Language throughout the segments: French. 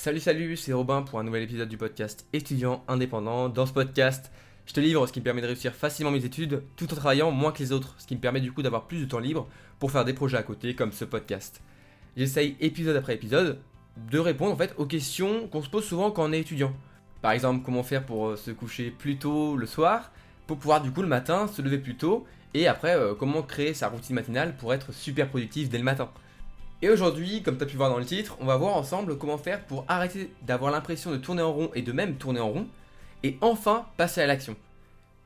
Salut salut, c'est Robin pour un nouvel épisode du podcast étudiant indépendant. Dans ce podcast, je te livre ce qui me permet de réussir facilement mes études tout en travaillant moins que les autres, ce qui me permet du coup d'avoir plus de temps libre pour faire des projets à côté comme ce podcast. J'essaye épisode après épisode de répondre en fait aux questions qu'on se pose souvent quand on est étudiant. Par exemple, comment faire pour euh, se coucher plus tôt le soir, pour pouvoir du coup le matin se lever plus tôt, et après euh, comment créer sa routine matinale pour être super productif dès le matin. Et aujourd'hui, comme tu as pu voir dans le titre, on va voir ensemble comment faire pour arrêter d'avoir l'impression de tourner en rond et de même tourner en rond, et enfin passer à l'action.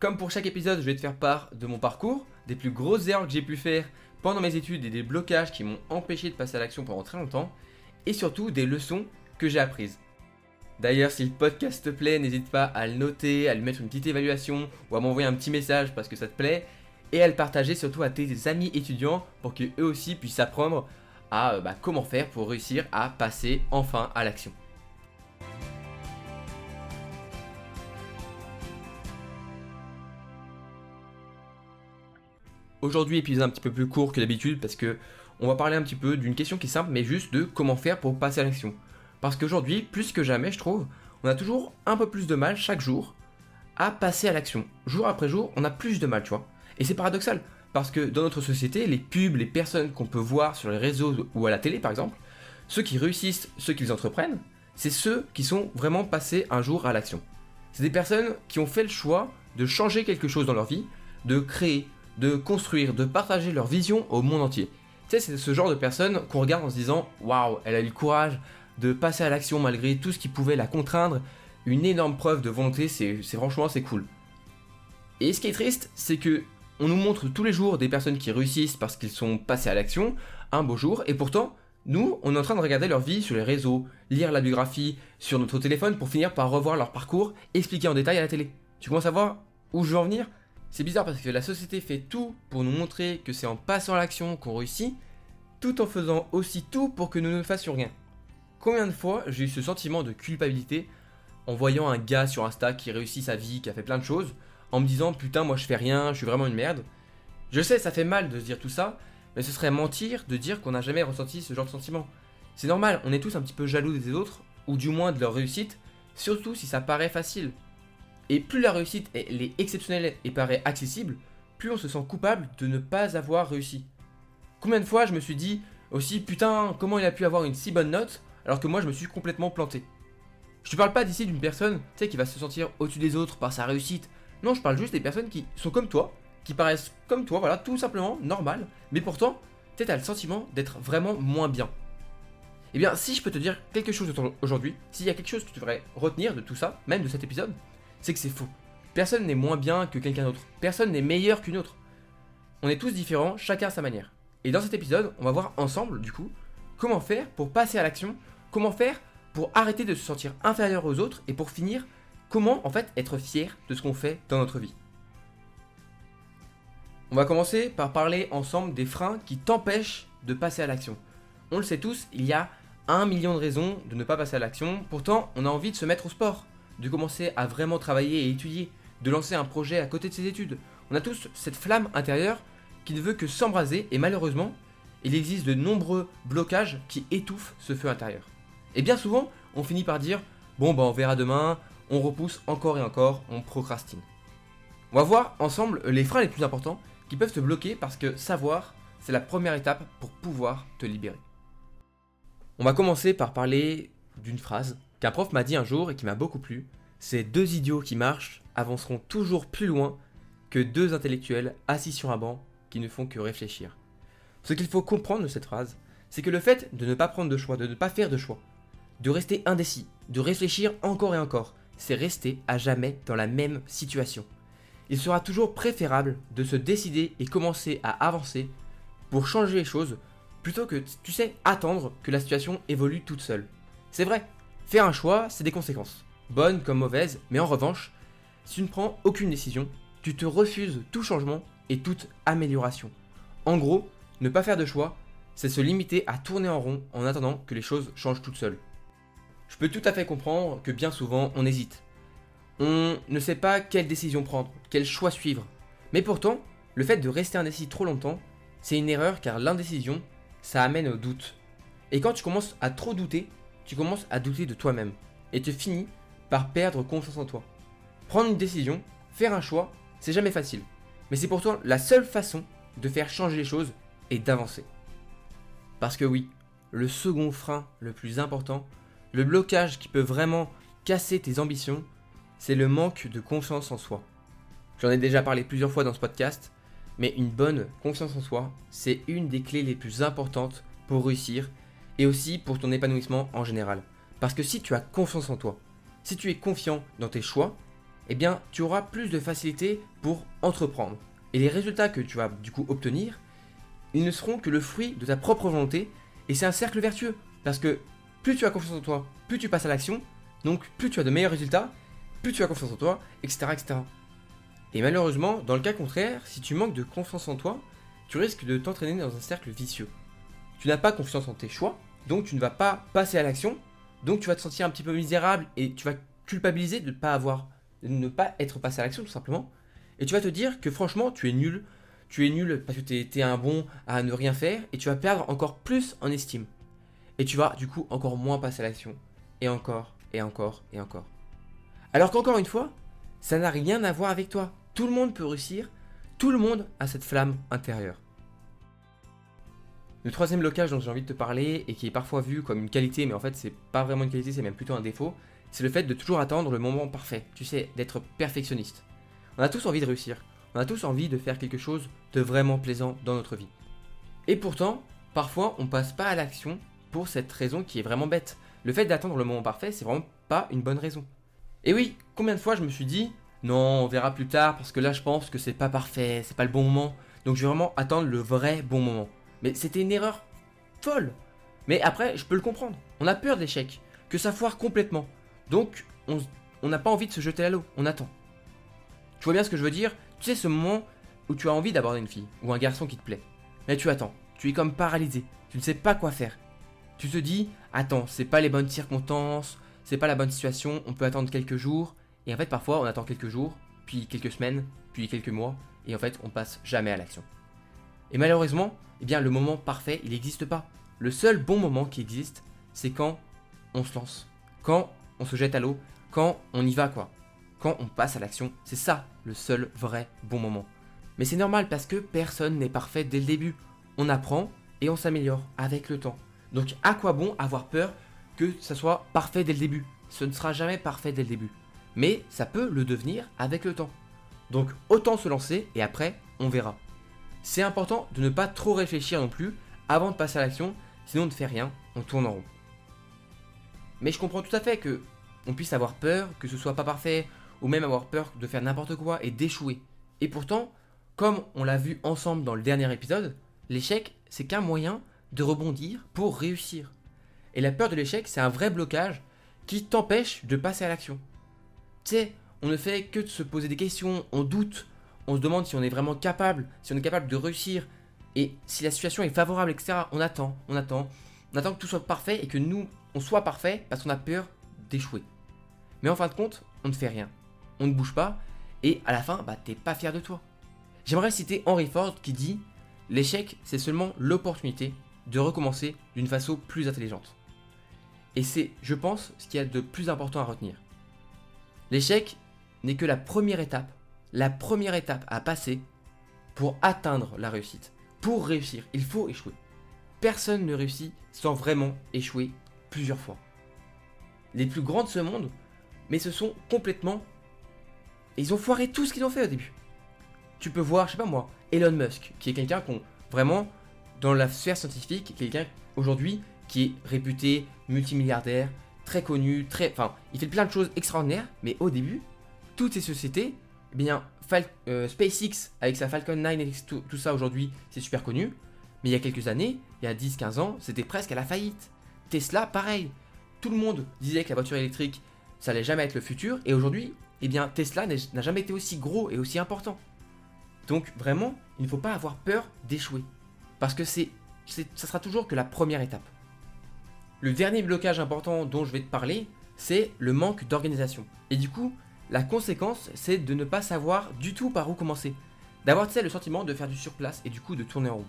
Comme pour chaque épisode, je vais te faire part de mon parcours, des plus grosses erreurs que j'ai pu faire pendant mes études et des blocages qui m'ont empêché de passer à l'action pendant très longtemps, et surtout des leçons que j'ai apprises. D'ailleurs, si le podcast te plaît, n'hésite pas à le noter, à lui mettre une petite évaluation ou à m'envoyer un petit message parce que ça te plaît, et à le partager surtout à tes amis étudiants pour qu'eux aussi puissent apprendre à euh, bah, comment faire pour réussir à passer enfin à l'action. Aujourd'hui, épisode un petit peu plus court que d'habitude parce que on va parler un petit peu d'une question qui est simple mais juste de comment faire pour passer à l'action. Parce qu'aujourd'hui, plus que jamais, je trouve, on a toujours un peu plus de mal chaque jour à passer à l'action. Jour après jour, on a plus de mal, tu vois. Et c'est paradoxal. Parce que dans notre société, les pubs, les personnes qu'on peut voir sur les réseaux ou à la télé par exemple, ceux qui réussissent, ceux qui les entreprennent, c'est ceux qui sont vraiment passés un jour à l'action. C'est des personnes qui ont fait le choix de changer quelque chose dans leur vie, de créer, de construire, de partager leur vision au monde entier. Tu sais, c'est ce genre de personnes qu'on regarde en se disant Waouh, elle a eu le courage de passer à l'action malgré tout ce qui pouvait la contraindre. Une énorme preuve de volonté, c'est franchement c'est cool. Et ce qui est triste, c'est que on nous montre tous les jours des personnes qui réussissent parce qu'ils sont passés à l'action, un beau jour, et pourtant, nous, on est en train de regarder leur vie sur les réseaux, lire la biographie sur notre téléphone pour finir par revoir leur parcours expliqué en détail à la télé. Tu commences à voir où je veux en venir? C'est bizarre parce que la société fait tout pour nous montrer que c'est en passant à l'action qu'on réussit, tout en faisant aussi tout pour que nous ne fassions rien. Combien de fois j'ai eu ce sentiment de culpabilité en voyant un gars sur Insta qui réussit sa vie, qui a fait plein de choses, en me disant putain moi je fais rien, je suis vraiment une merde. Je sais, ça fait mal de se dire tout ça, mais ce serait mentir de dire qu'on n'a jamais ressenti ce genre de sentiment. C'est normal, on est tous un petit peu jaloux des autres, ou du moins de leur réussite, surtout si ça paraît facile. Et plus la réussite est, exceptionnelle et paraît accessible, plus on se sent coupable de ne pas avoir réussi. Combien de fois je me suis dit aussi putain comment il a pu avoir une si bonne note alors que moi je me suis complètement planté. Je te parle pas d'ici d'une personne, tu sais, qui va se sentir au-dessus des autres par sa réussite, non, je parle juste des personnes qui sont comme toi, qui paraissent comme toi, voilà, tout simplement normal, mais pourtant, tu as le sentiment d'être vraiment moins bien. Eh bien, si je peux te dire quelque chose aujourd'hui, s'il y a quelque chose que tu devrais retenir de tout ça, même de cet épisode, c'est que c'est faux. Personne n'est moins bien que quelqu'un d'autre. Personne n'est meilleur qu'une autre. On est tous différents, chacun à sa manière. Et dans cet épisode, on va voir ensemble, du coup, comment faire pour passer à l'action, comment faire pour arrêter de se sentir inférieur aux autres et pour finir comment en fait être fier de ce qu'on fait dans notre vie? On va commencer par parler ensemble des freins qui t'empêchent de passer à l'action. On le sait tous, il y a un million de raisons de ne pas passer à l'action, pourtant on a envie de se mettre au sport, de commencer à vraiment travailler et étudier, de lancer un projet à côté de ses études. On a tous cette flamme intérieure qui ne veut que s'embraser et malheureusement, il existe de nombreux blocages qui étouffent ce feu intérieur. Et bien souvent, on finit par dire bon bah on verra demain, on repousse encore et encore, on procrastine. On va voir ensemble les freins les plus importants qui peuvent te bloquer parce que savoir, c'est la première étape pour pouvoir te libérer. On va commencer par parler d'une phrase qu'un prof m'a dit un jour et qui m'a beaucoup plu. Ces deux idiots qui marchent avanceront toujours plus loin que deux intellectuels assis sur un banc qui ne font que réfléchir. Ce qu'il faut comprendre de cette phrase, c'est que le fait de ne pas prendre de choix, de ne pas faire de choix, de rester indécis, de réfléchir encore et encore, c'est rester à jamais dans la même situation. Il sera toujours préférable de se décider et commencer à avancer pour changer les choses plutôt que, tu sais, attendre que la situation évolue toute seule. C'est vrai, faire un choix, c'est des conséquences, bonnes comme mauvaises, mais en revanche, si tu ne prends aucune décision, tu te refuses tout changement et toute amélioration. En gros, ne pas faire de choix, c'est se limiter à tourner en rond en attendant que les choses changent toutes seules. Je peux tout à fait comprendre que bien souvent on hésite. On ne sait pas quelle décision prendre, quel choix suivre. Mais pourtant, le fait de rester indécis trop longtemps, c'est une erreur car l'indécision, ça amène au doute. Et quand tu commences à trop douter, tu commences à douter de toi-même et tu finis par perdre confiance en toi. Prendre une décision, faire un choix, c'est jamais facile. Mais c'est pourtant la seule façon de faire changer les choses et d'avancer. Parce que oui, le second frein le plus important, le blocage qui peut vraiment casser tes ambitions, c'est le manque de confiance en soi. J'en ai déjà parlé plusieurs fois dans ce podcast, mais une bonne confiance en soi, c'est une des clés les plus importantes pour réussir et aussi pour ton épanouissement en général. Parce que si tu as confiance en toi, si tu es confiant dans tes choix, eh bien tu auras plus de facilité pour entreprendre. Et les résultats que tu vas du coup obtenir, ils ne seront que le fruit de ta propre volonté et c'est un cercle vertueux. Parce que plus tu as confiance en toi, plus tu passes à l'action, donc plus tu as de meilleurs résultats, plus tu as confiance en toi, etc. etc. Et malheureusement, dans le cas contraire, si tu manques de confiance en toi, tu risques de t'entraîner dans un cercle vicieux. Tu n'as pas confiance en tes choix, donc tu ne vas pas passer à l'action, donc tu vas te sentir un petit peu misérable et tu vas culpabiliser de ne pas avoir, de ne pas être passé à l'action tout simplement. Et tu vas te dire que franchement, tu es nul, tu es nul parce que tu es, un bon à ne rien faire et tu vas perdre encore plus en estime. Et tu vas du coup encore moins passer à l'action. Et encore, et encore, et encore. Alors qu'encore une fois, ça n'a rien à voir avec toi. Tout le monde peut réussir, tout le monde a cette flamme intérieure. Le troisième blocage dont j'ai envie de te parler et qui est parfois vu comme une qualité, mais en fait c'est pas vraiment une qualité, c'est même plutôt un défaut, c'est le fait de toujours attendre le moment parfait. Tu sais, d'être perfectionniste. On a tous envie de réussir. On a tous envie de faire quelque chose de vraiment plaisant dans notre vie. Et pourtant, parfois on passe pas à l'action pour cette raison qui est vraiment bête. Le fait d'attendre le moment parfait, c'est vraiment pas une bonne raison. Et oui, combien de fois je me suis dit, non, on verra plus tard parce que là je pense que c'est pas parfait, c'est pas le bon moment. Donc je vais vraiment attendre le vrai bon moment. Mais c'était une erreur folle. Mais après, je peux le comprendre. On a peur de l'échec, que ça foire complètement. Donc on n'a pas envie de se jeter à l'eau, on attend. Tu vois bien ce que je veux dire? Tu sais ce moment où tu as envie d'aborder une fille ou un garçon qui te plaît. Mais tu attends, tu es comme paralysé, tu ne sais pas quoi faire. Tu te dis, attends, c'est pas les bonnes circonstances, c'est pas la bonne situation, on peut attendre quelques jours. Et en fait, parfois, on attend quelques jours, puis quelques semaines, puis quelques mois, et en fait, on passe jamais à l'action. Et malheureusement, eh bien, le moment parfait, il n'existe pas. Le seul bon moment qui existe, c'est quand on se lance, quand on se jette à l'eau, quand on y va, quoi. Quand on passe à l'action, c'est ça le seul vrai bon moment. Mais c'est normal parce que personne n'est parfait dès le début. On apprend et on s'améliore avec le temps. Donc à quoi bon avoir peur que ça soit parfait dès le début? Ce ne sera jamais parfait dès le début. Mais ça peut le devenir avec le temps. Donc autant se lancer et après on verra. C'est important de ne pas trop réfléchir non plus avant de passer à l'action, sinon on ne fait rien, on tourne en rond. Mais je comprends tout à fait que on puisse avoir peur, que ce soit pas parfait, ou même avoir peur de faire n'importe quoi et d'échouer. Et pourtant, comme on l'a vu ensemble dans le dernier épisode, l'échec, c'est qu'un moyen de rebondir pour réussir. Et la peur de l'échec, c'est un vrai blocage qui t'empêche de passer à l'action. Tu sais, on ne fait que de se poser des questions, on doute, on se demande si on est vraiment capable, si on est capable de réussir, et si la situation est favorable, etc. On attend, on attend, on attend que tout soit parfait et que nous, on soit parfait parce qu'on a peur d'échouer. Mais en fin de compte, on ne fait rien, on ne bouge pas, et à la fin, bah t'es pas fier de toi. J'aimerais citer Henry Ford qui dit L'échec, c'est seulement l'opportunité de recommencer d'une façon plus intelligente. Et c'est, je pense, ce qu'il y a de plus important à retenir. L'échec n'est que la première étape, la première étape à passer pour atteindre la réussite. Pour réussir, il faut échouer. Personne ne réussit sans vraiment échouer plusieurs fois. Les plus grands de ce monde, mais ce sont complètement... Ils ont foiré tout ce qu'ils ont fait au début. Tu peux voir, je sais pas moi, Elon Musk, qui est quelqu'un qu'on vraiment dans la sphère scientifique, quelqu'un aujourd'hui qui est réputé multimilliardaire, très connu, très, enfin, il fait plein de choses extraordinaires, mais au début, toutes ces sociétés, eh euh, SpaceX avec sa Falcon 9 et tout, ça aujourd'hui, c'est super connu, mais il y a quelques années, il y a 10-15 ans, c'était presque à la faillite. Tesla, pareil. Tout le monde disait que la voiture électrique, ça allait jamais être le futur, et aujourd'hui, eh bien, Tesla n'a jamais été aussi gros et aussi important. Donc vraiment, il ne faut pas avoir peur d'échouer. Parce que c'est, ça sera toujours que la première étape. Le dernier blocage important dont je vais te parler, c'est le manque d'organisation. Et du coup, la conséquence, c'est de ne pas savoir du tout par où commencer. D'avoir, tu sais, le sentiment de faire du surplace et du coup de tourner en rond.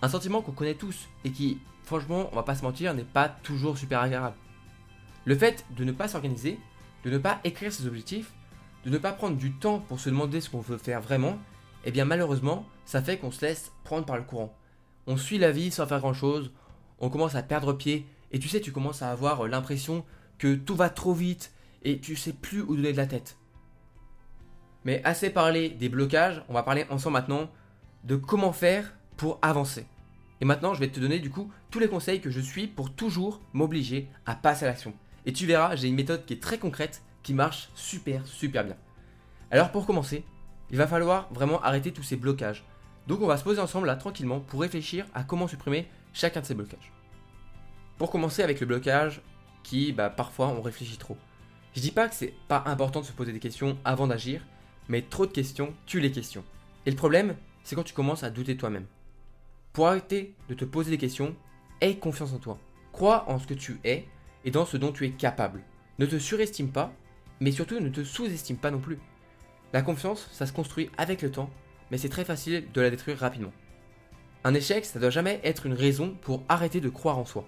Un sentiment qu'on connaît tous et qui, franchement, on va pas se mentir, n'est pas toujours super agréable. Le fait de ne pas s'organiser, de ne pas écrire ses objectifs, de ne pas prendre du temps pour se demander ce qu'on veut faire vraiment, eh bien malheureusement, ça fait qu'on se laisse prendre par le courant. On suit la vie sans faire grand chose, on commence à perdre pied, et tu sais, tu commences à avoir l'impression que tout va trop vite, et tu sais plus où donner de la tête. Mais assez parlé des blocages, on va parler ensemble maintenant de comment faire pour avancer. Et maintenant, je vais te donner du coup tous les conseils que je suis pour toujours m'obliger à passer à l'action. Et tu verras, j'ai une méthode qui est très concrète, qui marche super, super bien. Alors pour commencer, il va falloir vraiment arrêter tous ces blocages. Donc on va se poser ensemble là tranquillement pour réfléchir à comment supprimer chacun de ces blocages. Pour commencer avec le blocage qui, bah, parfois, on réfléchit trop. Je dis pas que c'est pas important de se poser des questions avant d'agir, mais trop de questions tuent les questions. Et le problème, c'est quand tu commences à douter toi-même. Pour arrêter de te poser des questions, aie confiance en toi. Crois en ce que tu es et dans ce dont tu es capable. Ne te surestime pas, mais surtout ne te sous-estime pas non plus. La confiance, ça se construit avec le temps, mais c'est très facile de la détruire rapidement. Un échec, ça doit jamais être une raison pour arrêter de croire en soi.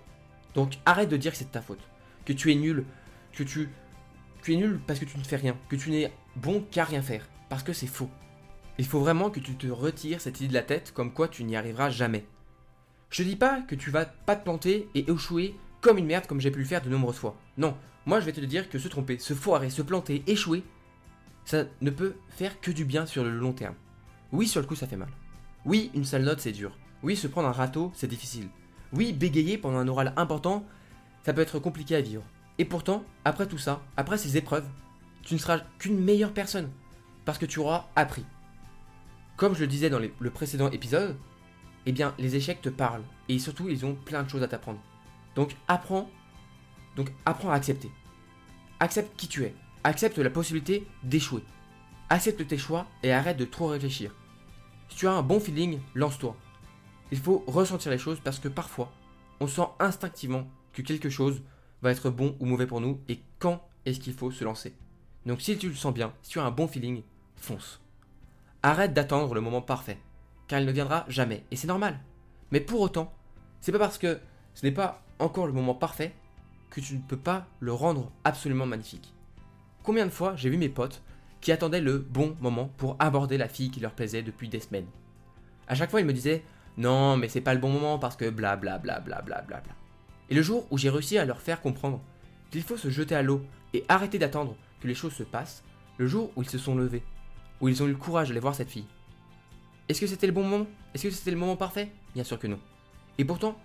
Donc arrête de dire que c'est de ta faute, que tu es nul, que tu, tu es nul parce que tu ne fais rien, que tu n'es bon qu'à rien faire, parce que c'est faux. Il faut vraiment que tu te retires cette idée de la tête comme quoi tu n'y arriveras jamais. Je te dis pas que tu vas pas te planter et échouer comme une merde comme j'ai pu le faire de nombreuses fois. Non, moi je vais te dire que se tromper, se foirer, se planter, échouer, ça ne peut faire que du bien sur le long terme. Oui, sur le coup ça fait mal. Oui, une sale note c'est dur. Oui, se prendre un râteau c'est difficile. Oui, bégayer pendant un oral important, ça peut être compliqué à vivre. Et pourtant, après tout ça, après ces épreuves, tu ne seras qu'une meilleure personne. Parce que tu auras appris. Comme je le disais dans le précédent épisode, eh bien, les échecs te parlent. Et surtout, ils ont plein de choses à t'apprendre. Donc, apprends. Donc, apprends à accepter. Accepte qui tu es. Accepte la possibilité d'échouer. Accepte tes choix et arrête de trop réfléchir. Si tu as un bon feeling, lance-toi. Il faut ressentir les choses parce que parfois, on sent instinctivement que quelque chose va être bon ou mauvais pour nous et quand est-ce qu'il faut se lancer. Donc si tu le sens bien, si tu as un bon feeling, fonce. Arrête d'attendre le moment parfait, car il ne viendra jamais, et c'est normal. Mais pour autant, c'est pas parce que ce n'est pas encore le moment parfait que tu ne peux pas le rendre absolument magnifique. Combien de fois j'ai vu mes potes qui attendaient le bon moment pour aborder la fille qui leur plaisait depuis des semaines. À chaque fois, ils me disaient non, mais c'est pas le bon moment parce que bla bla bla bla bla bla bla. Et le jour où j'ai réussi à leur faire comprendre qu'il faut se jeter à l'eau et arrêter d'attendre que les choses se passent, le jour où ils se sont levés, où ils ont eu le courage d'aller voir cette fille. Est-ce que c'était le bon moment? Est-ce que c'était le moment parfait? Bien sûr que non. Et pourtant,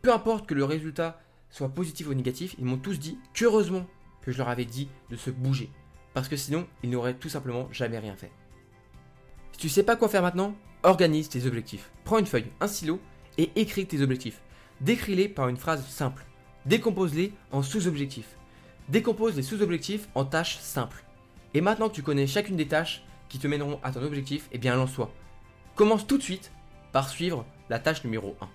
peu importe que le résultat soit positif ou négatif, ils m'ont tous dit qu'heureusement que je leur avais dit de se bouger. Parce que sinon, ils n'auraient tout simplement jamais rien fait. Si tu sais pas quoi faire maintenant, organise tes objectifs. Prends une feuille, un stylo et écris tes objectifs. Décris-les par une phrase simple. Décompose-les en sous-objectifs. Décompose les sous-objectifs en tâches simples. Et maintenant que tu connais chacune des tâches qui te mèneront à ton objectif, eh bien lance-toi. Commence tout de suite par suivre la tâche numéro 1.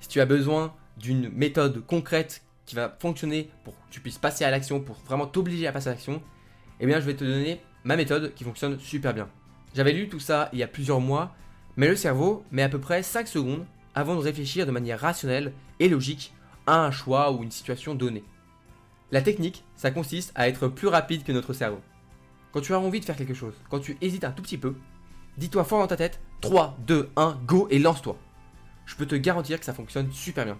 Si tu as besoin d'une méthode concrète qui va fonctionner pour que tu puisses passer à l'action, pour vraiment t'obliger à passer à l'action, eh bien je vais te donner ma méthode qui fonctionne super bien. J'avais lu tout ça il y a plusieurs mois, mais le cerveau met à peu près 5 secondes avant de réfléchir de manière rationnelle et logique à un choix ou une situation donnée. La technique, ça consiste à être plus rapide que notre cerveau. Quand tu as envie de faire quelque chose, quand tu hésites un tout petit peu, dis-toi fort dans ta tête 3, 2, 1, go et lance-toi. Je peux te garantir que ça fonctionne super bien.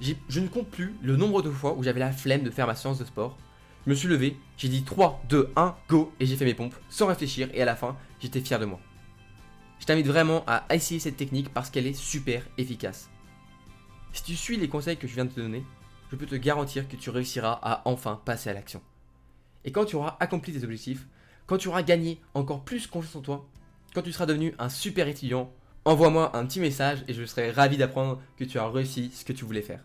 Je ne compte plus le nombre de fois où j'avais la flemme de faire ma séance de sport. Je me suis levé, j'ai dit 3, 2, 1, go et j'ai fait mes pompes sans réfléchir et à la fin, j'étais fier de moi. Je t'invite vraiment à essayer cette technique parce qu'elle est super efficace. Si tu suis les conseils que je viens de te donner, je peux te garantir que tu réussiras à enfin passer à l'action. Et quand tu auras accompli tes objectifs, quand tu auras gagné encore plus confiance en toi, quand tu seras devenu un super étudiant, envoie-moi un petit message et je serai ravi d'apprendre que tu as réussi ce que tu voulais faire.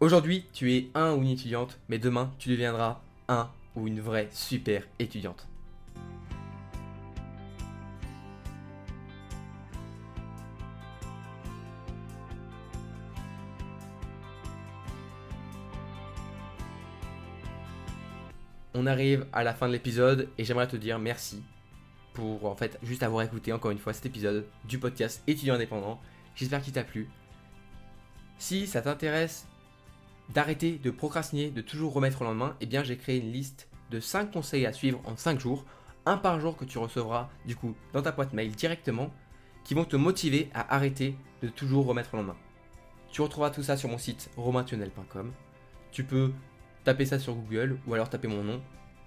Aujourd'hui, tu es un ou une étudiante, mais demain, tu deviendras un ou une vraie super étudiante. on arrive à la fin de l'épisode et j'aimerais te dire merci pour en fait juste avoir écouté encore une fois cet épisode du podcast étudiant indépendant. J'espère qu'il t'a plu. Si ça t'intéresse d'arrêter de procrastiner, de toujours remettre au lendemain, eh bien j'ai créé une liste de 5 conseils à suivre en 5 jours, un par jour que tu recevras du coup dans ta boîte mail directement, qui vont te motiver à arrêter de toujours remettre au lendemain. Tu retrouveras tout ça sur mon site romaintunnel.com. Tu peux taper ça sur Google ou alors taper mon nom.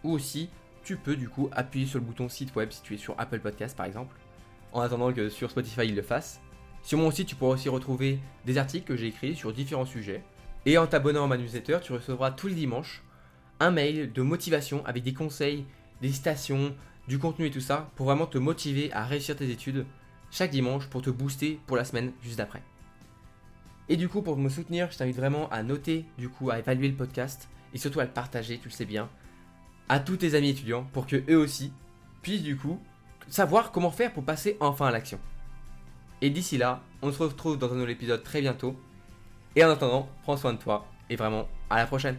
Ou aussi, tu peux du coup appuyer sur le bouton site web si tu es sur Apple Podcast par exemple, en attendant que sur Spotify il le fasse. Sur mon site, tu pourras aussi retrouver des articles que j'ai écrits sur différents sujets. Et en t'abonnant à ma newsletter, tu recevras tous les dimanches un mail de motivation avec des conseils, des citations, du contenu et tout ça pour vraiment te motiver à réussir tes études chaque dimanche pour te booster pour la semaine juste après. Et du coup, pour me soutenir, je t'invite vraiment à noter, du coup, à évaluer le podcast et surtout à le partager, tu le sais bien, à tous tes amis étudiants pour que eux aussi puissent du coup savoir comment faire pour passer enfin à l'action. Et d'ici là, on se retrouve dans un nouvel épisode très bientôt. Et en attendant, prends soin de toi et vraiment à la prochaine.